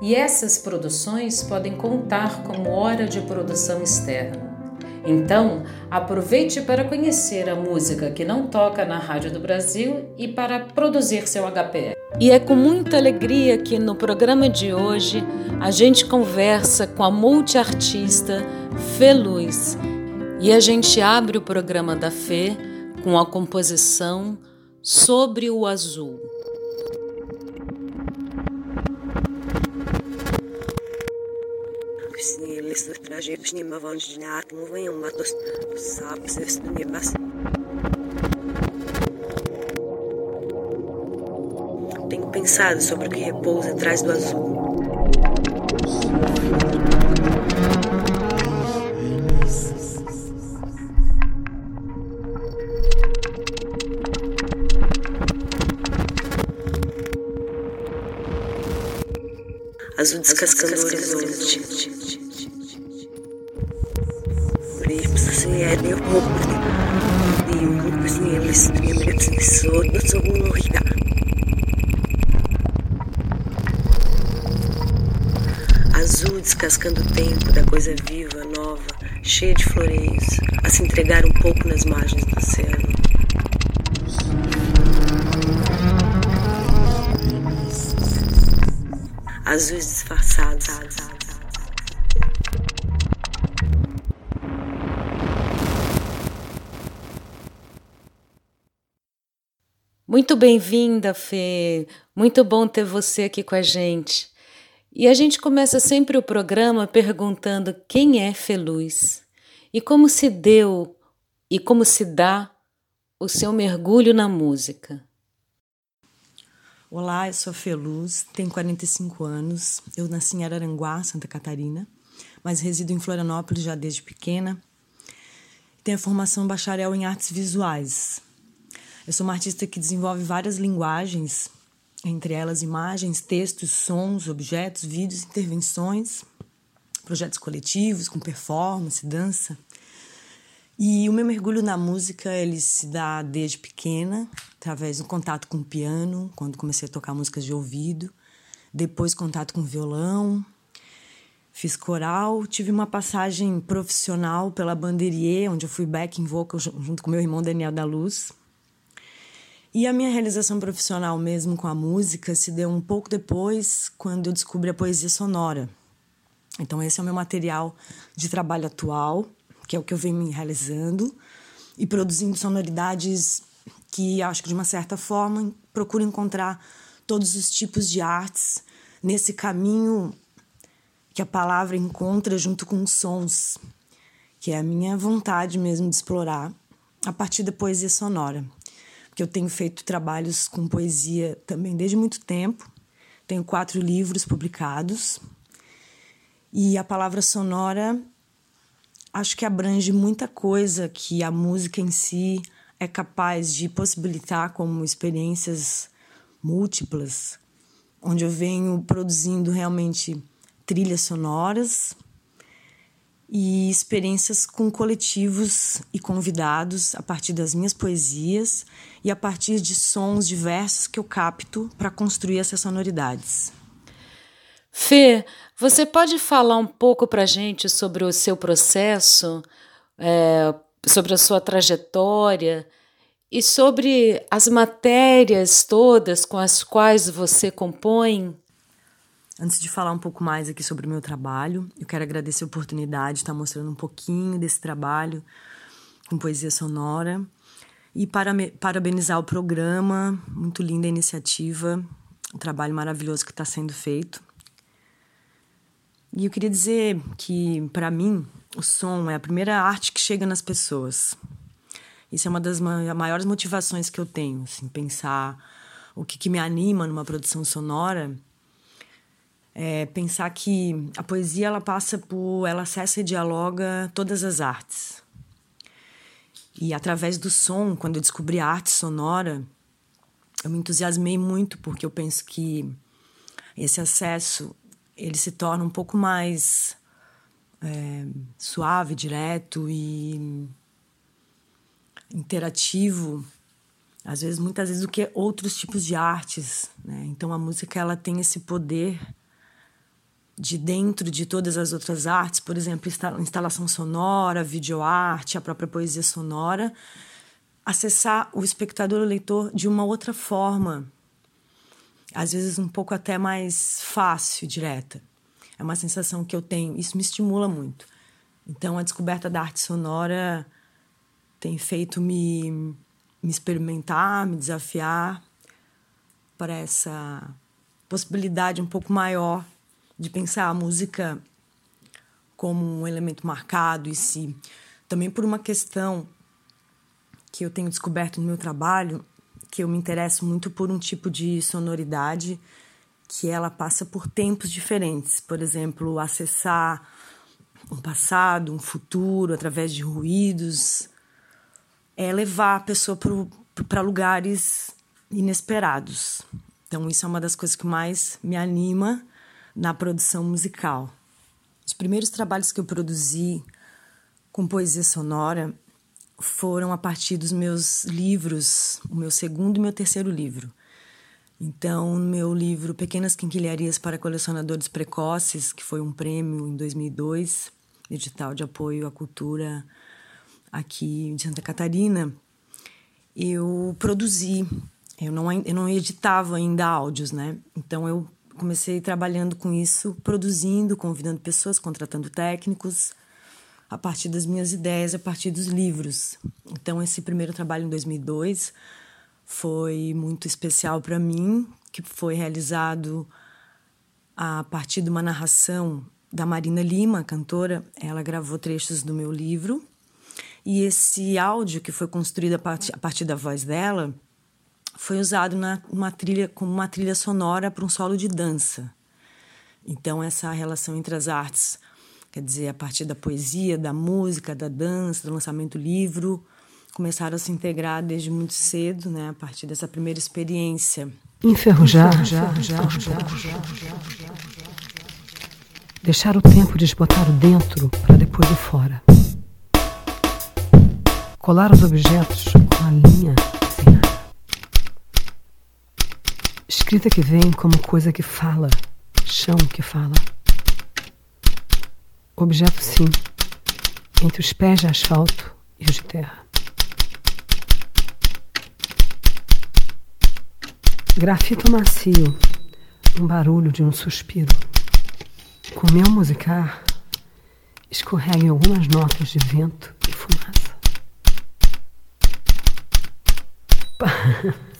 e essas produções podem contar como hora de produção externa. Então, aproveite para conhecer a música que não toca na Rádio do Brasil e para produzir seu HPR. E é com muita alegria que no programa de hoje a gente conversa com a multiartista Fê Luz. E a gente abre o programa da Fê com a composição Sobre o Azul. Лесных трагедий не маванжнят, мувем матос, сап, сесту не бас. Tenho pensado sobre o que repousa atrás do azul. Azul descascando o horizonte. Azul descascando o tempo da coisa viva, nova, cheia de floreios, a se entregar um pouco nas margens do oceano. Azuis disfarçados. Muito bem-vinda, Fê. Muito bom ter você aqui com a gente. E a gente começa sempre o programa perguntando quem é Feluz e como se deu e como se dá o seu mergulho na música. Olá, eu sou a Feluz, tenho 45 anos. Eu nasci em Araranguá, Santa Catarina, mas resido em Florianópolis já desde pequena. Tenho a formação bacharel em artes visuais, eu sou uma artista que desenvolve várias linguagens, entre elas imagens, textos, sons, objetos, vídeos, intervenções, projetos coletivos com performance, dança. E o meu mergulho na música, ele se dá desde pequena, através do contato com o piano, quando comecei a tocar músicas de ouvido, depois contato com violão, fiz coral, tive uma passagem profissional pela Banderier, onde eu fui backing vocal junto com meu irmão Daniel da Luz. E a minha realização profissional mesmo com a música se deu um pouco depois, quando eu descobri a poesia sonora. Então, esse é o meu material de trabalho atual, que é o que eu venho me realizando e produzindo sonoridades que acho que de uma certa forma procuro encontrar todos os tipos de artes nesse caminho que a palavra encontra junto com sons, que é a minha vontade mesmo de explorar a partir da poesia sonora que eu tenho feito trabalhos com poesia também desde muito tempo. Tenho quatro livros publicados. E a palavra sonora acho que abrange muita coisa que a música em si é capaz de possibilitar como experiências múltiplas, onde eu venho produzindo realmente trilhas sonoras e experiências com coletivos e convidados a partir das minhas poesias e a partir de sons diversos que eu capto para construir essas sonoridades. Fê, você pode falar um pouco para a gente sobre o seu processo, é, sobre a sua trajetória e sobre as matérias todas com as quais você compõe? Antes de falar um pouco mais aqui sobre o meu trabalho, eu quero agradecer a oportunidade de estar mostrando um pouquinho desse trabalho com poesia sonora e para, parabenizar o programa, muito linda a iniciativa, um trabalho maravilhoso que está sendo feito. E eu queria dizer que, para mim, o som é a primeira arte que chega nas pessoas. Isso é uma das maiores motivações que eu tenho, assim, pensar o que, que me anima numa produção sonora é pensar que a poesia ela passa por, ela acessa e dialoga todas as artes. E através do som, quando eu descobri a arte sonora, eu me entusiasmei muito porque eu penso que esse acesso ele se torna um pouco mais é, suave, direto e interativo, às vezes muitas vezes do que outros tipos de artes, né? Então a música ela tem esse poder de dentro de todas as outras artes, por exemplo, instalação sonora, videoarte, a própria poesia sonora, acessar o espectador, o leitor de uma outra forma, às vezes um pouco até mais fácil, direta. É uma sensação que eu tenho, isso me estimula muito. Então, a descoberta da arte sonora tem feito me, me experimentar, me desafiar para essa possibilidade um pouco maior de pensar a música como um elemento marcado e se também por uma questão que eu tenho descoberto no meu trabalho, que eu me interesso muito por um tipo de sonoridade que ela passa por tempos diferentes. Por exemplo, acessar um passado, um futuro através de ruídos, é levar a pessoa para lugares inesperados. Então, isso é uma das coisas que mais me anima na produção musical. Os primeiros trabalhos que eu produzi com poesia sonora foram a partir dos meus livros, o meu segundo e meu terceiro livro. Então, no meu livro Pequenas Quinquilharias para Colecionadores Precoces, que foi um prêmio em 2002, edital de apoio à cultura aqui de Santa Catarina, eu produzi. Eu não, eu não editava ainda áudios, né? Então, eu comecei trabalhando com isso, produzindo, convidando pessoas, contratando técnicos, a partir das minhas ideias, a partir dos livros. Então, esse primeiro trabalho em 2002 foi muito especial para mim, que foi realizado a partir de uma narração da Marina Lima, cantora. Ela gravou trechos do meu livro. E esse áudio, que foi construído a partir, a partir da voz dela, foi usado na uma trilha como uma trilha sonora para um solo de dança. Então essa relação entre as artes, quer dizer, a partir da poesia, da música, da dança, do lançamento do livro, começaram a se integrar desde muito cedo, né, a partir dessa primeira experiência. Enferrujar, deixar o tempo desbotar o dentro para depois o fora. Colar os objetos com a linha Escrita que vem como coisa que fala, chão que fala. Objeto sim, entre os pés de asfalto e os de terra. Grafito macio, um barulho de um suspiro. Com meu musicar, escorreguem algumas notas de vento e fumaça.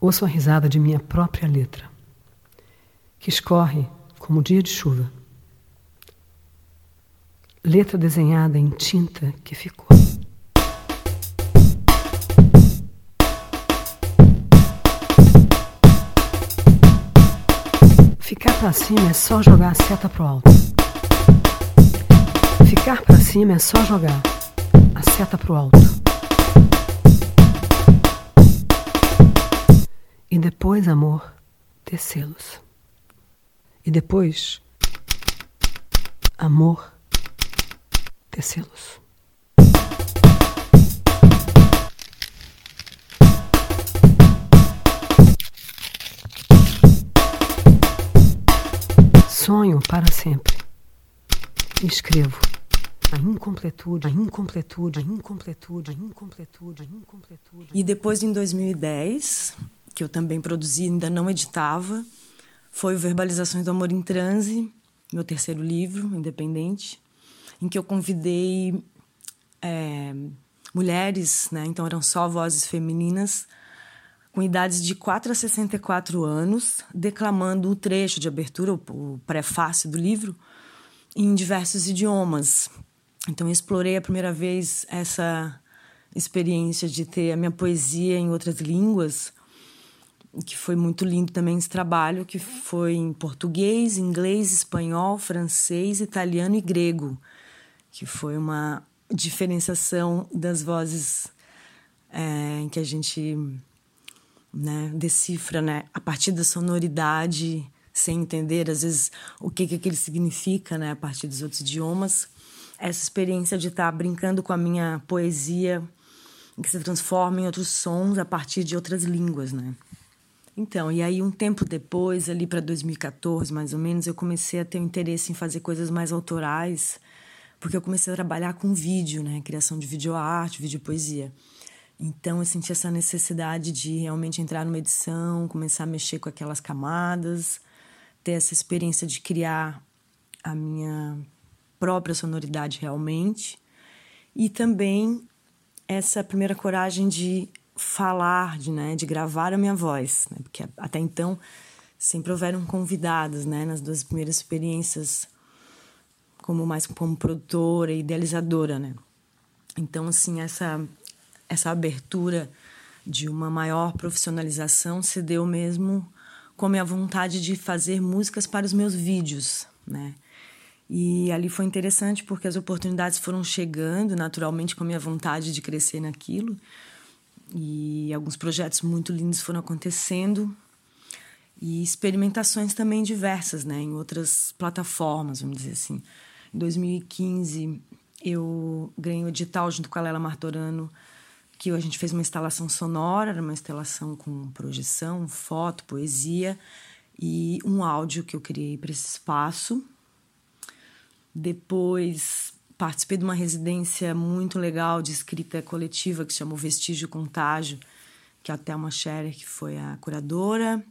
Ouço a risada de minha própria letra, que escorre como dia de chuva. Letra desenhada em tinta que ficou. Ficar para cima é só jogar a seta pro alto. Ficar para cima é só jogar a seta pro alto. E depois, amor, tecê-los. E depois, amor, tecê-los. Sonho para sempre. escrevo a incompletude, a incompletude, a incompletude, a incompletude, a incompletude. E depois, em 2010, que eu também produzi, ainda não editava, foi o Verbalizações do Amor em Transe, meu terceiro livro, independente, em que eu convidei é, mulheres, né? então eram só vozes femininas, com idades de 4 a 64 anos, declamando o trecho de abertura, o prefácio do livro, em diversos idiomas. Então, eu explorei a primeira vez essa experiência de ter a minha poesia em outras línguas que foi muito lindo também esse trabalho, que foi em português, inglês, espanhol, francês, italiano e grego, que foi uma diferenciação das vozes é, que a gente né, decifra né, a partir da sonoridade, sem entender às vezes o que, que aquilo significa né, a partir dos outros idiomas. Essa experiência de estar brincando com a minha poesia, que se transforma em outros sons a partir de outras línguas, né? Então, e aí um tempo depois, ali para 2014 mais ou menos, eu comecei a ter um interesse em fazer coisas mais autorais, porque eu comecei a trabalhar com vídeo, né, criação de videoarte, videopoesia. Então eu senti essa necessidade de realmente entrar numa edição, começar a mexer com aquelas camadas, ter essa experiência de criar a minha própria sonoridade realmente. E também essa primeira coragem de falar, de, né, de gravar a minha voz, né, porque até então sempre houveram convidados, né, nas duas primeiras experiências como mais como produtora e idealizadora, né. Então assim essa essa abertura de uma maior profissionalização se deu mesmo com a minha vontade de fazer músicas para os meus vídeos, né? E ali foi interessante porque as oportunidades foram chegando naturalmente com a minha vontade de crescer naquilo. E alguns projetos muito lindos foram acontecendo e experimentações também diversas, né, em outras plataformas, vamos dizer assim. Em 2015, eu ganhei o edital junto com a Lela Martorano que a gente fez uma instalação sonora, uma instalação com projeção, foto, poesia e um áudio que eu criei para esse espaço. Depois participei de uma residência muito legal de escrita coletiva que se chamou Vestígio Contágio, que é a Thelma Scherer, que foi a curadora.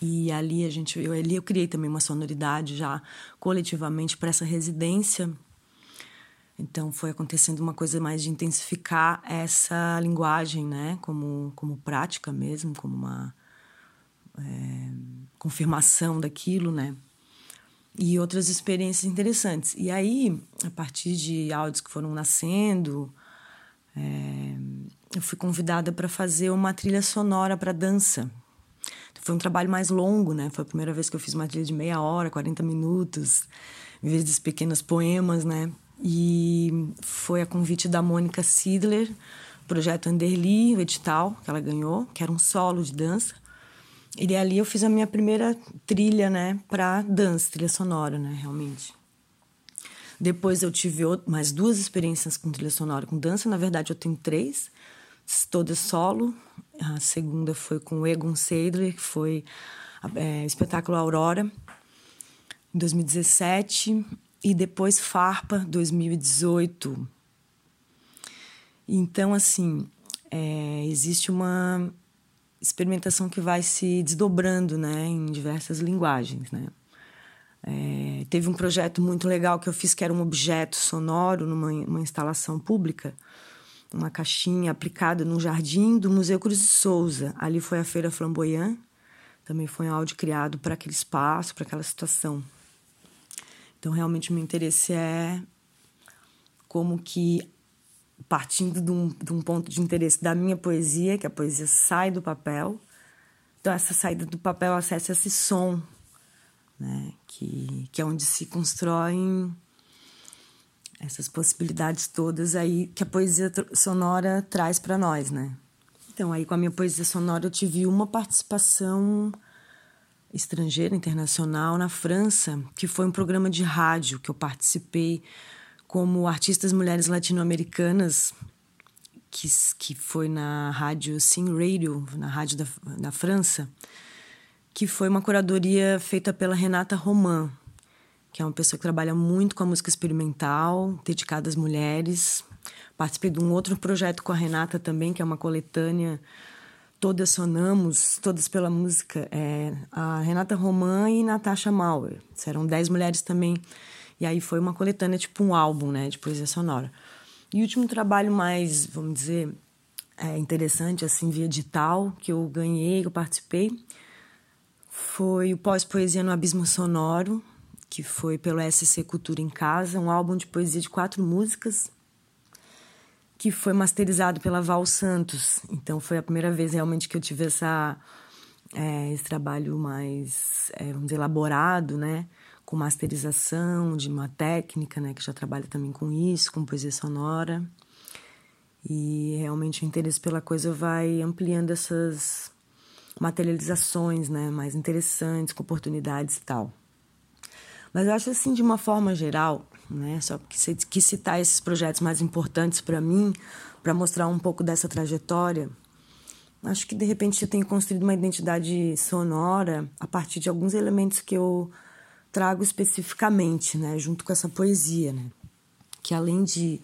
E ali a gente, eu ali eu criei também uma sonoridade já coletivamente para essa residência então foi acontecendo uma coisa mais de intensificar essa linguagem, né, como como prática mesmo, como uma é, confirmação daquilo, né, e outras experiências interessantes. E aí, a partir de áudios que foram nascendo, é, eu fui convidada para fazer uma trilha sonora para dança. Foi um trabalho mais longo, né? Foi a primeira vez que eu fiz uma trilha de meia hora, 40 minutos, em vez dos pequenos poemas, né? E foi a convite da Mônica Sidler, projeto Anderli, o edital que ela ganhou, que era um solo de dança. E ali eu fiz a minha primeira trilha, né, para dança, trilha sonora, né, realmente. Depois eu tive mais duas experiências com trilha sonora com dança. Na verdade, eu tenho três, todas solo. A segunda foi com Egon Seidler, que foi é, espetáculo Aurora, em 2017 e depois Farpa 2018. Então, assim, é, existe uma experimentação que vai se desdobrando né, em diversas linguagens. Né? É, teve um projeto muito legal que eu fiz que era um objeto sonoro numa instalação pública, uma caixinha aplicada no jardim do Museu Cruz de Souza. Ali foi a Feira Flamboyant, também foi um áudio criado para aquele espaço, para aquela situação. Então, realmente, o meu interesse é como que, partindo de um, de um ponto de interesse da minha poesia, que a poesia sai do papel, então essa saída do papel acessa esse som, né? que, que é onde se constroem essas possibilidades todas aí que a poesia sonora traz para nós, né? Então, aí com a minha poesia sonora eu tive uma participação estrangeira, internacional, na França, que foi um programa de rádio que eu participei como artistas mulheres latino-americanas, que, que foi na rádio Sim Radio, na rádio da, da França, que foi uma curadoria feita pela Renata Roman, que é uma pessoa que trabalha muito com a música experimental, dedicada às mulheres. Participei de um outro projeto com a Renata também, que é uma coletânea Todas Sonamos, Todas pela Música, é, a Renata Roman e Natasha Mauer. Eram dez mulheres também. E aí foi uma coletânea, tipo um álbum, né, de poesia sonora. E o último trabalho mais, vamos dizer, é, interessante, assim, via edital, que eu ganhei, que eu participei, foi o Pós-Poesia no Abismo Sonoro, que foi pelo SC Cultura em Casa, um álbum de poesia de quatro músicas, que foi masterizado pela Val Santos. Então foi a primeira vez realmente que eu tive essa é, esse trabalho mais, é, vamos dizer, elaborado, né? Com masterização de uma técnica, né? Que já trabalha também com isso, com poesia sonora. E realmente o interesse pela coisa vai ampliando essas materializações, né? Mais interessantes, com oportunidades e tal. Mas eu acho assim, de uma forma geral, né? Só que quis citar esses projetos mais importantes para mim, para mostrar um pouco dessa trajetória acho que de repente eu tenho construído uma identidade sonora a partir de alguns elementos que eu trago especificamente, né, junto com essa poesia, né? Que além de,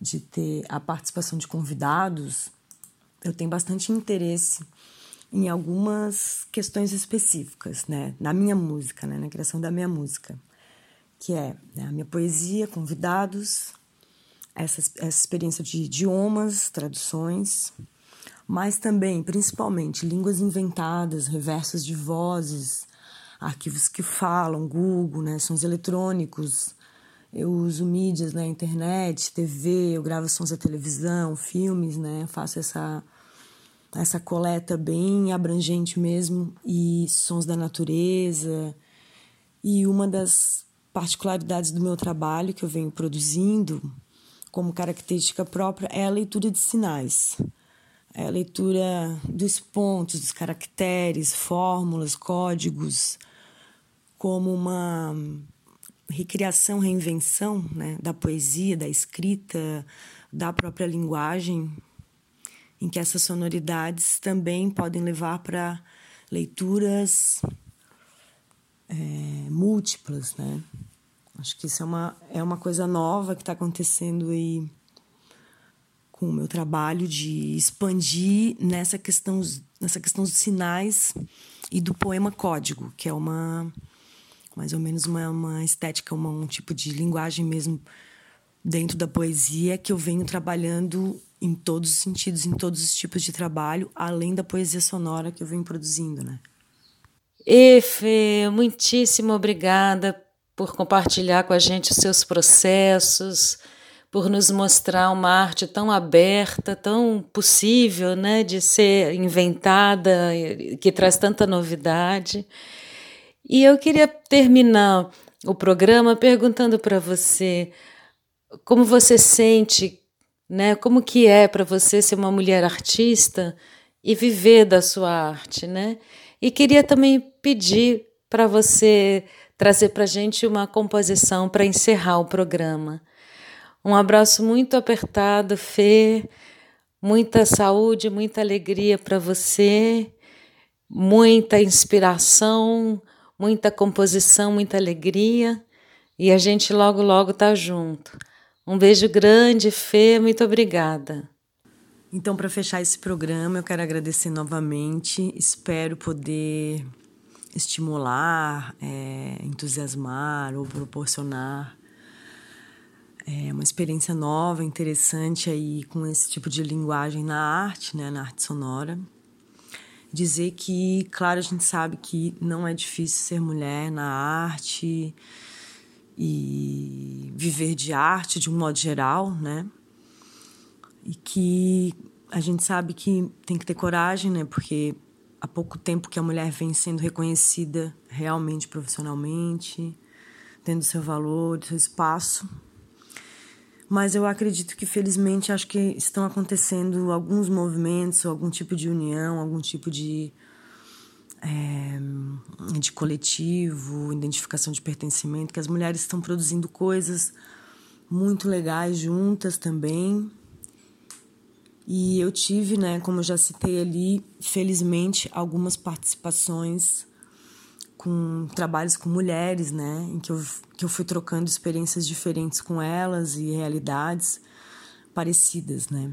de ter a participação de convidados, eu tenho bastante interesse em algumas questões específicas, né, na minha música, né, na criação da minha música, que é né, a minha poesia, convidados, essa, essa experiência de idiomas, traduções, mas também, principalmente, línguas inventadas, reversos de vozes, arquivos que falam, Google, né, sons eletrônicos. Eu uso mídias né, internet, TV, eu gravo sons da televisão, filmes, né, faço essa essa coleta bem abrangente mesmo e sons da natureza. E uma das particularidades do meu trabalho que eu venho produzindo como característica própria é a leitura de sinais é a leitura dos pontos, dos caracteres, fórmulas, códigos, como uma recriação, reinvenção né, da poesia, da escrita, da própria linguagem, em que essas sonoridades também podem levar para leituras é, múltiplas, né? Acho que isso é uma, é uma coisa nova que está acontecendo aí com o meu trabalho de expandir nessa questão, nessa questão dos sinais e do poema código, que é uma mais ou menos uma, uma estética, uma, um tipo de linguagem mesmo dentro da poesia que eu venho trabalhando em todos os sentidos, em todos os tipos de trabalho, além da poesia sonora que eu venho produzindo, né? Efe, muitíssimo obrigada por compartilhar com a gente os seus processos, por nos mostrar uma arte tão aberta, tão possível né, de ser inventada, que traz tanta novidade. E eu queria terminar o programa perguntando para você como você sente, né, como que é para você ser uma mulher artista e viver da sua arte, né? E queria também pedir para você trazer para gente uma composição para encerrar o programa. Um abraço muito apertado, Fê. Muita saúde, muita alegria para você, muita inspiração, muita composição, muita alegria. E a gente logo, logo tá junto. Um beijo grande, Fê. Muito obrigada. Então, para fechar esse programa, eu quero agradecer novamente. Espero poder estimular, é, entusiasmar ou proporcionar é uma experiência nova, interessante aí com esse tipo de linguagem na arte, né, na arte sonora. Dizer que, claro, a gente sabe que não é difícil ser mulher na arte e viver de arte de um modo geral, né? E que a gente sabe que tem que ter coragem, né? Porque há pouco tempo que a mulher vem sendo reconhecida realmente profissionalmente, tendo seu valor, seu espaço mas eu acredito que felizmente acho que estão acontecendo alguns movimentos, algum tipo de união, algum tipo de é, de coletivo, identificação de pertencimento, que as mulheres estão produzindo coisas muito legais juntas também. E eu tive, né, como eu já citei ali, felizmente algumas participações com trabalhos com mulheres, né, em que eu, que eu fui trocando experiências diferentes com elas e realidades parecidas, né.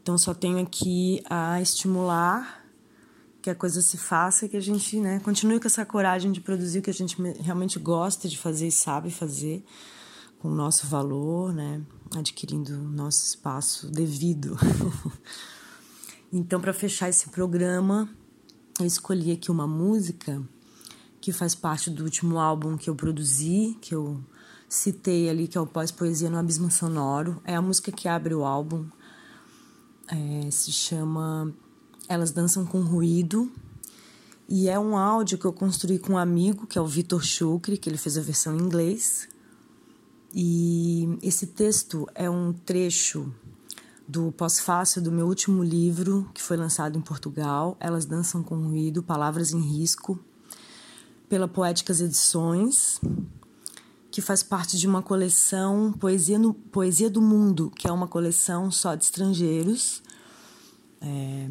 Então só tenho aqui a estimular que a coisa se faça e que a gente, né, continue com essa coragem de produzir o que a gente realmente gosta de fazer e sabe fazer com o nosso valor, né, adquirindo nosso espaço devido. então, para fechar esse programa, eu escolhi aqui uma música que faz parte do último álbum que eu produzi, que eu citei ali, que é o Pós-Poesia no Abismo Sonoro. É a música que abre o álbum. É, se chama Elas Dançam com Ruído. E é um áudio que eu construí com um amigo, que é o Vitor Chucre, que ele fez a versão em inglês. E esse texto é um trecho do pós-fácil do meu último livro, que foi lançado em Portugal, Elas Dançam com Ruído, Palavras em Risco, pela Poéticas Edições, que faz parte de uma coleção Poesia, no, Poesia do Mundo, que é uma coleção só de estrangeiros, é,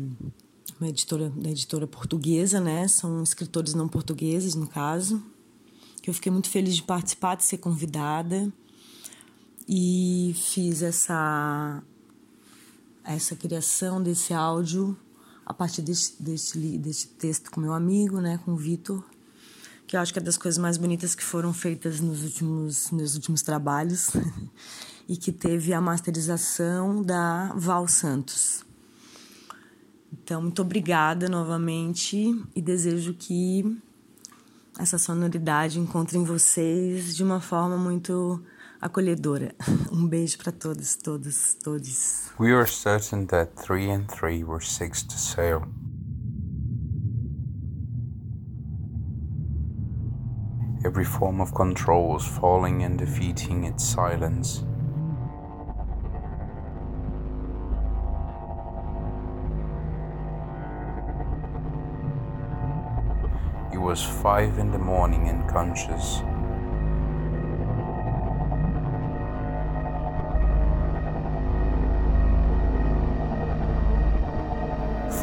uma editora, editora portuguesa, né? São escritores não portugueses, no caso, que eu fiquei muito feliz de participar, de ser convidada, e fiz essa essa criação desse áudio a partir deste, deste texto com meu amigo, né, com o Vitor, que eu acho que é das coisas mais bonitas que foram feitas nos últimos meus últimos trabalhos e que teve a masterização da Val Santos. Então, muito obrigada novamente e desejo que essa sonoridade encontre em vocês de uma forma muito acolhedora. Um beijo para todos, todos, todos. We are certain that three and three were six to sail. Every form of control was falling and defeating its silence. It was five in the morning and conscious.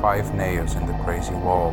five nails in the crazy wall.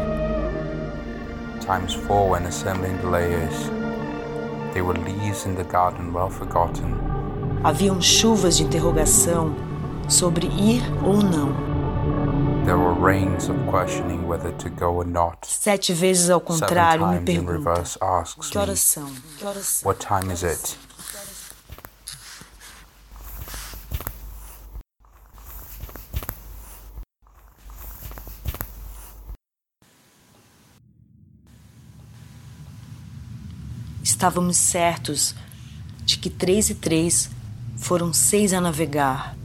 Times four when assembling the layers. They were leaves in the garden well forgotten. Haviam chuvas de interrogação sobre ir ou não. There were rains of questioning whether to go or not. Sete vezes ao contrário me pergunta: Que horas são? Que horas são? What time is it? Estávamos certos de que três e três foram seis a navegar.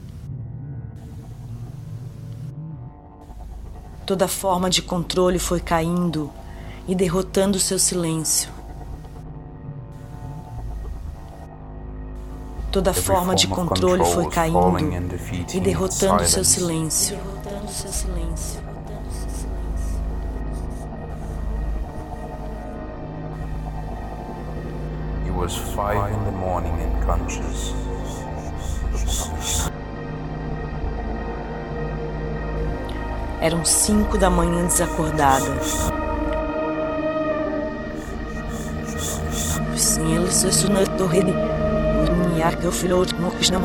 Toda forma de controle foi caindo e derrotando seu silêncio. Toda forma de controle foi caindo e derrotando seu silêncio. Was five in the morning conscious. Eram cinco da manhã desacordada. Sim, ele se torre de que eu filho no que não